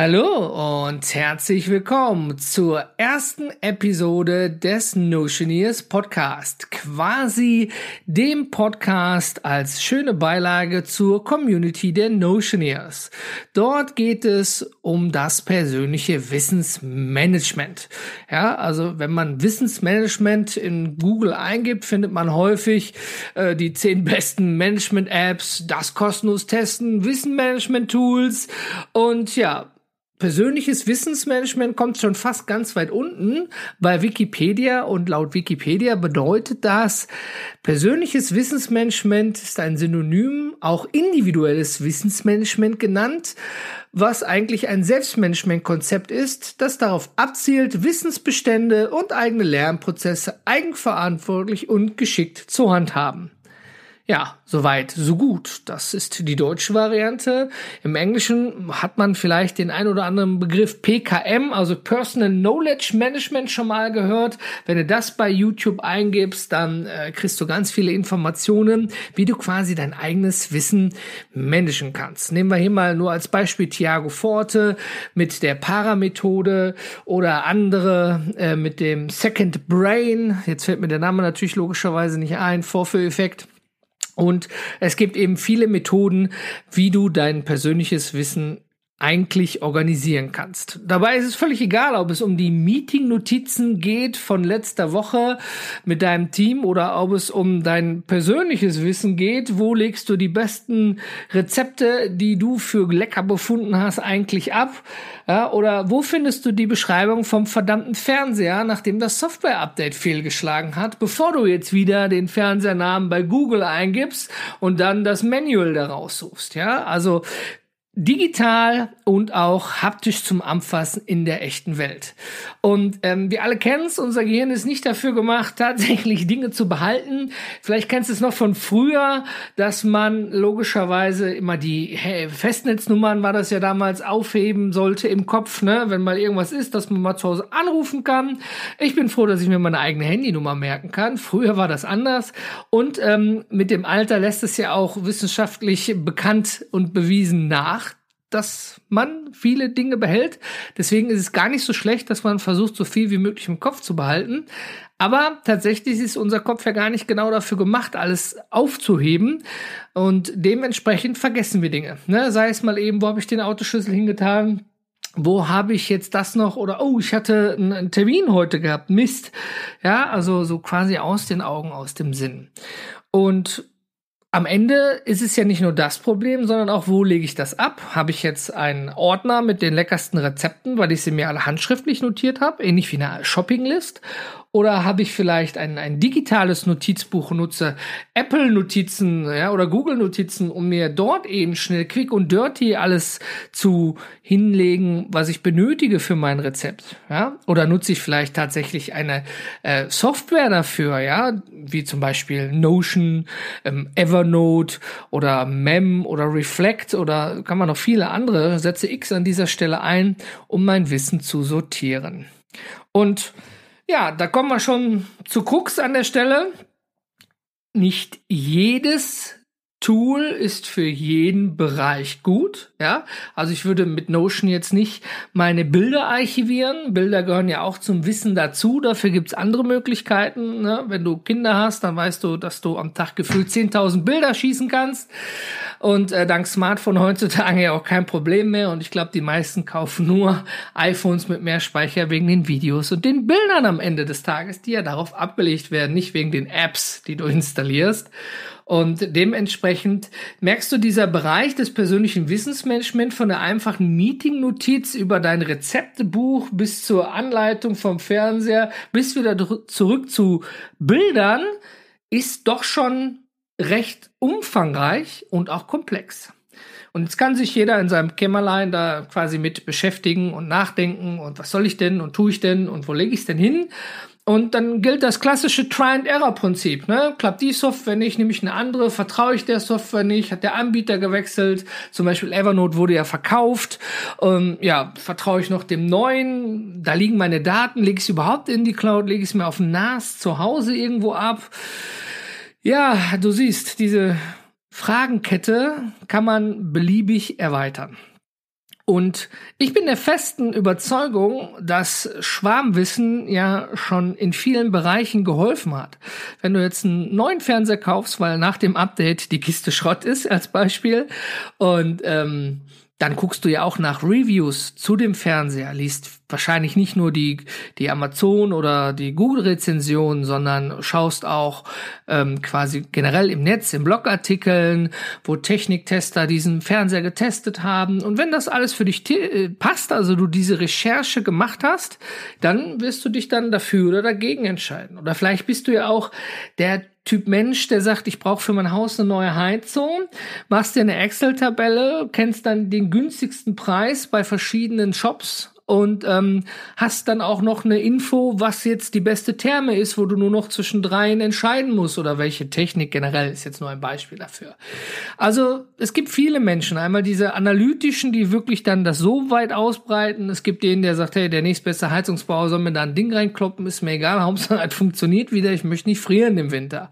Hallo und herzlich willkommen zur ersten Episode des Notioneers Podcast. Quasi dem Podcast als schöne Beilage zur Community der Notioneers. Dort geht es um das persönliche Wissensmanagement. Ja, also wenn man Wissensmanagement in Google eingibt, findet man häufig äh, die zehn besten Management-Apps, das kostenlos testen, Wissenmanagement-Tools und ja, Persönliches Wissensmanagement kommt schon fast ganz weit unten bei Wikipedia und laut Wikipedia bedeutet das, persönliches Wissensmanagement ist ein Synonym, auch individuelles Wissensmanagement genannt, was eigentlich ein Selbstmanagementkonzept ist, das darauf abzielt, Wissensbestände und eigene Lernprozesse eigenverantwortlich und geschickt zu handhaben. Ja, soweit, so gut. Das ist die deutsche Variante. Im Englischen hat man vielleicht den ein oder anderen Begriff PKM, also Personal Knowledge Management schon mal gehört. Wenn du das bei YouTube eingibst, dann äh, kriegst du ganz viele Informationen, wie du quasi dein eigenes Wissen managen kannst. Nehmen wir hier mal nur als Beispiel Thiago Forte mit der Paramethode oder andere äh, mit dem Second Brain. Jetzt fällt mir der Name natürlich logischerweise nicht ein. Vorführeffekt. Und es gibt eben viele Methoden, wie du dein persönliches Wissen eigentlich organisieren kannst. Dabei ist es völlig egal, ob es um die Meeting-Notizen geht von letzter Woche mit deinem Team oder ob es um dein persönliches Wissen geht. Wo legst du die besten Rezepte, die du für lecker befunden hast, eigentlich ab? Ja, oder wo findest du die Beschreibung vom verdammten Fernseher, nachdem das Software-Update fehlgeschlagen hat, bevor du jetzt wieder den Fernsehernamen bei Google eingibst und dann das Manual daraus suchst? Ja, also digital und auch haptisch zum Anfassen in der echten Welt. Und ähm, wir alle kennen es, unser Gehirn ist nicht dafür gemacht, tatsächlich Dinge zu behalten. Vielleicht kennst du es noch von früher, dass man logischerweise immer die hey, Festnetznummern war das ja damals aufheben sollte im Kopf, ne, wenn mal irgendwas ist, dass man mal zu Hause anrufen kann. Ich bin froh, dass ich mir meine eigene Handynummer merken kann. Früher war das anders. Und ähm, mit dem Alter lässt es ja auch wissenschaftlich bekannt und bewiesen nach dass man viele Dinge behält. Deswegen ist es gar nicht so schlecht, dass man versucht, so viel wie möglich im Kopf zu behalten. Aber tatsächlich ist unser Kopf ja gar nicht genau dafür gemacht, alles aufzuheben. Und dementsprechend vergessen wir Dinge. Ne? Sei es mal eben, wo habe ich den Autoschlüssel hingetan? Wo habe ich jetzt das noch? Oder oh, ich hatte einen Termin heute gehabt. Mist. Ja, also so quasi aus den Augen, aus dem Sinn. Und am Ende ist es ja nicht nur das Problem, sondern auch, wo lege ich das ab? Habe ich jetzt einen Ordner mit den leckersten Rezepten, weil ich sie mir alle handschriftlich notiert habe, ähnlich wie eine Shoppinglist? Oder habe ich vielleicht ein, ein digitales Notizbuch, nutze Apple-Notizen ja, oder Google-Notizen, um mir dort eben schnell quick und dirty alles zu hinlegen, was ich benötige für mein Rezept. Ja? Oder nutze ich vielleicht tatsächlich eine äh, Software dafür, ja, wie zum Beispiel Notion, ähm, Evernote oder Mem oder Reflect oder kann man noch viele andere, setze X an dieser Stelle ein, um mein Wissen zu sortieren. Und ja, da kommen wir schon zu Krux an der Stelle. Nicht jedes Tool ist für jeden Bereich gut, ja. Also ich würde mit Notion jetzt nicht meine Bilder archivieren. Bilder gehören ja auch zum Wissen dazu. Dafür gibt's andere Möglichkeiten. Ne? Wenn du Kinder hast, dann weißt du, dass du am Tag gefühlt 10.000 Bilder schießen kannst. Und äh, dank Smartphone heutzutage ja auch kein Problem mehr. Und ich glaube, die meisten kaufen nur iPhones mit mehr Speicher wegen den Videos und den Bildern am Ende des Tages, die ja darauf abgelegt werden, nicht wegen den Apps, die du installierst. Und dementsprechend merkst du dieser Bereich des persönlichen Wissensmanagement von der einfachen Meeting-Notiz über dein Rezeptebuch bis zur Anleitung vom Fernseher bis wieder zurück zu Bildern ist doch schon recht umfangreich und auch komplex. Und jetzt kann sich jeder in seinem Kämmerlein da quasi mit beschäftigen und nachdenken und was soll ich denn und tue ich denn und wo lege ich es denn hin? Und dann gilt das klassische Try-and-Error-Prinzip. Ne? Klappt die Software nicht, nehme ich eine andere, vertraue ich der Software nicht, hat der Anbieter gewechselt, zum Beispiel Evernote wurde ja verkauft, ähm, ja, vertraue ich noch dem neuen, da liegen meine Daten, lege ich es überhaupt in die Cloud, lege ich es mir auf NAS zu Hause irgendwo ab. Ja, du siehst, diese Fragenkette kann man beliebig erweitern. Und ich bin der festen Überzeugung, dass Schwarmwissen ja schon in vielen Bereichen geholfen hat. Wenn du jetzt einen neuen Fernseher kaufst, weil nach dem Update die Kiste Schrott ist, als Beispiel, und ähm, dann guckst du ja auch nach Reviews zu dem Fernseher, liest wahrscheinlich nicht nur die, die Amazon oder die Google-Rezensionen, sondern schaust auch ähm, quasi generell im Netz, in Blogartikeln, wo Techniktester diesen Fernseher getestet haben. Und wenn das alles für dich äh, passt, also du diese Recherche gemacht hast, dann wirst du dich dann dafür oder dagegen entscheiden. Oder vielleicht bist du ja auch der Typ Mensch, der sagt, ich brauche für mein Haus eine neue Heizung, machst dir eine Excel-Tabelle, kennst dann den günstigsten Preis bei verschiedenen Shops und ähm, hast dann auch noch eine Info, was jetzt die beste Therme ist, wo du nur noch zwischen dreien entscheiden musst oder welche Technik generell ist jetzt nur ein Beispiel dafür. Also es gibt viele Menschen, einmal diese analytischen, die wirklich dann das so weit ausbreiten. Es gibt den, der sagt, hey, der nächstbeste Heizungsbauer soll mir da ein Ding reinkloppen, ist mir egal, Hauptsache es funktioniert wieder, ich möchte nicht frieren im Winter.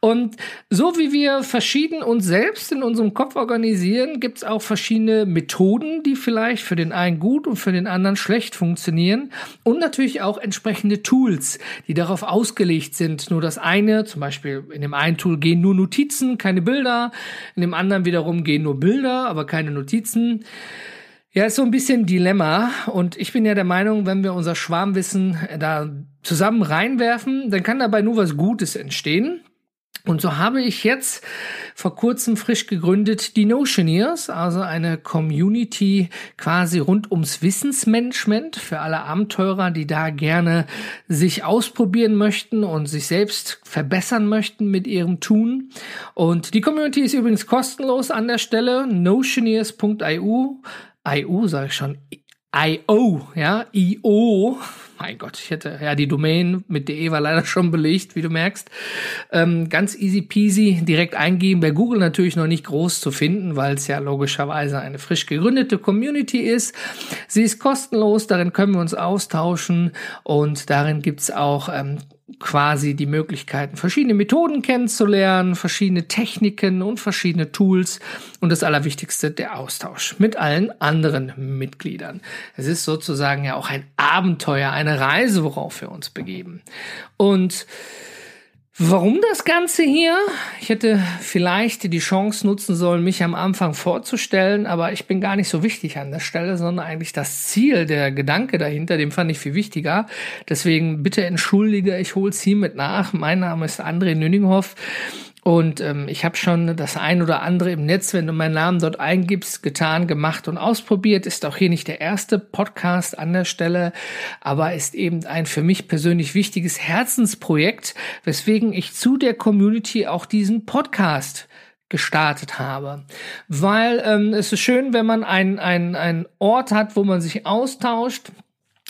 Und so wie wir verschieden uns selbst in unserem Kopf organisieren, gibt es auch verschiedene Methoden, die vielleicht für den einen gut und für den anderen anderen schlecht funktionieren und natürlich auch entsprechende Tools, die darauf ausgelegt sind. Nur das eine, zum Beispiel in dem einen Tool gehen nur Notizen, keine Bilder, in dem anderen wiederum gehen nur Bilder, aber keine Notizen. Ja, ist so ein bisschen Dilemma und ich bin ja der Meinung, wenn wir unser Schwarmwissen da zusammen reinwerfen, dann kann dabei nur was Gutes entstehen. Und so habe ich jetzt vor kurzem frisch gegründet die Notioneers, also eine Community quasi rund ums Wissensmanagement für alle Abenteurer, die da gerne sich ausprobieren möchten und sich selbst verbessern möchten mit ihrem Tun. Und die Community ist übrigens kostenlos an der Stelle, notioneers.io, IU sage ich schon, IO, ja, IO, mein Gott, ich hätte, ja, die Domain mit DE war leider schon belegt, wie du merkst. Ähm, ganz easy peasy direkt eingeben. Bei Google natürlich noch nicht groß zu finden, weil es ja logischerweise eine frisch gegründete Community ist. Sie ist kostenlos, darin können wir uns austauschen und darin gibt's auch ähm, quasi die Möglichkeiten, verschiedene Methoden kennenzulernen, verschiedene Techniken und verschiedene Tools und das Allerwichtigste, der Austausch mit allen anderen Mitgliedern. Es ist sozusagen ja auch ein Abenteuer, eine Reise, worauf wir uns begeben. Und Warum das Ganze hier? Ich hätte vielleicht die Chance nutzen sollen, mich am Anfang vorzustellen, aber ich bin gar nicht so wichtig an der Stelle, sondern eigentlich das Ziel, der Gedanke dahinter, dem fand ich viel wichtiger. Deswegen bitte entschuldige, ich hole es hiermit nach. Mein Name ist André Nüninghoff. Und ähm, ich habe schon das ein oder andere im Netz, wenn du meinen Namen dort eingibst, getan, gemacht und ausprobiert. Ist auch hier nicht der erste Podcast an der Stelle, aber ist eben ein für mich persönlich wichtiges Herzensprojekt, weswegen ich zu der Community auch diesen Podcast gestartet habe. Weil ähm, es ist schön, wenn man einen ein Ort hat, wo man sich austauscht,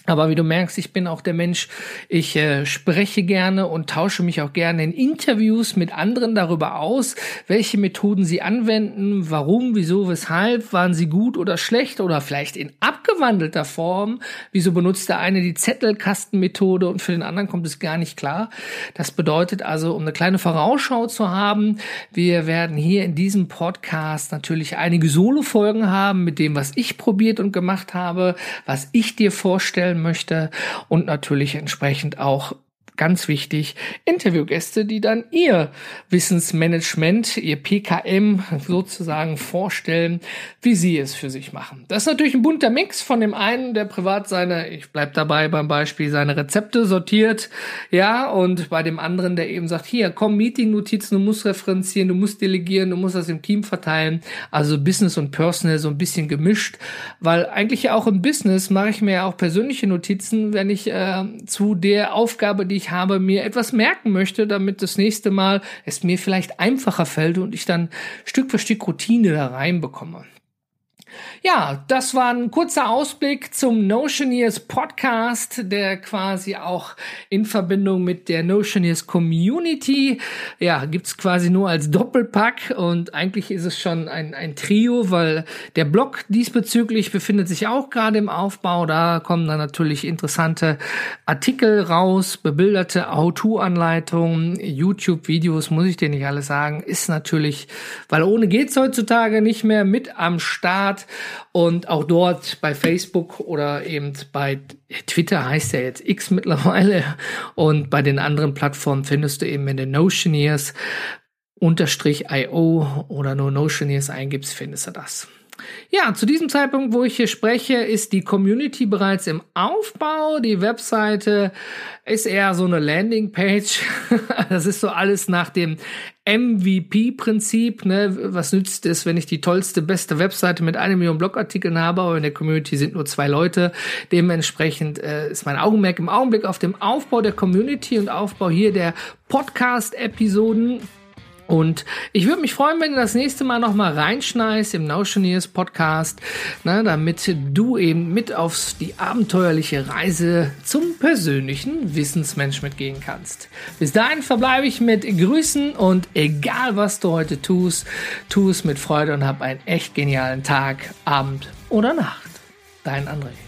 aber wie du merkst, ich bin auch der Mensch, ich äh, spreche gerne und tausche mich auch gerne in Interviews mit anderen darüber aus, welche Methoden sie anwenden, warum, wieso, weshalb, waren sie gut oder schlecht oder vielleicht in abgewandelter Form. Wieso benutzt der eine die Zettelkastenmethode und für den anderen kommt es gar nicht klar. Das bedeutet also, um eine kleine Vorausschau zu haben, wir werden hier in diesem Podcast natürlich einige Solo-Folgen haben mit dem, was ich probiert und gemacht habe, was ich dir vorstellen möchte und natürlich entsprechend auch ganz wichtig, Interviewgäste, die dann ihr Wissensmanagement, ihr PKM sozusagen vorstellen, wie sie es für sich machen. Das ist natürlich ein bunter Mix von dem einen, der privat seine, ich bleib dabei beim Beispiel, seine Rezepte sortiert, ja, und bei dem anderen, der eben sagt, hier, komm, Meeting-Notizen, du musst referenzieren, du musst delegieren, du musst das im Team verteilen, also Business und Personal so ein bisschen gemischt, weil eigentlich ja auch im Business mache ich mir ja auch persönliche Notizen, wenn ich äh, zu der Aufgabe, die ich habe, mir etwas merken möchte, damit das nächste Mal es mir vielleicht einfacher fällt und ich dann Stück für Stück Routine da reinbekomme. Ja, das war ein kurzer Ausblick zum Notioneers Podcast, der quasi auch in Verbindung mit der Notioneers Community, ja, gibt's quasi nur als Doppelpack. Und eigentlich ist es schon ein, ein Trio, weil der Blog diesbezüglich befindet sich auch gerade im Aufbau. Da kommen dann natürlich interessante Artikel raus, bebilderte How-To-Anleitungen, YouTube-Videos, muss ich dir nicht alles sagen, ist natürlich, weil ohne geht's heutzutage nicht mehr mit am Start hat. Und auch dort bei Facebook oder eben bei Twitter heißt ja jetzt X mittlerweile. Und bei den anderen Plattformen findest du eben in den Notioneers unterstrich IO oder nur Notioneers eingibst, findest du das. Ja, zu diesem Zeitpunkt, wo ich hier spreche, ist die Community bereits im Aufbau. Die Webseite ist eher so eine Landingpage. das ist so alles nach dem MVP-Prinzip. Ne? Was nützt es, wenn ich die tollste, beste Webseite mit einer Million Blogartikeln habe, aber in der Community sind nur zwei Leute. Dementsprechend äh, ist mein Augenmerk im Augenblick auf dem Aufbau der Community und Aufbau hier der Podcast-Episoden und ich würde mich freuen, wenn du das nächste Mal nochmal reinschneist im Notioneers Podcast, ne, damit du eben mit auf die abenteuerliche Reise zum persönlichen Wissensmensch mitgehen kannst. Bis dahin verbleibe ich mit Grüßen und egal was du heute tust, tu es mit Freude und hab einen echt genialen Tag, Abend oder Nacht. Dein André.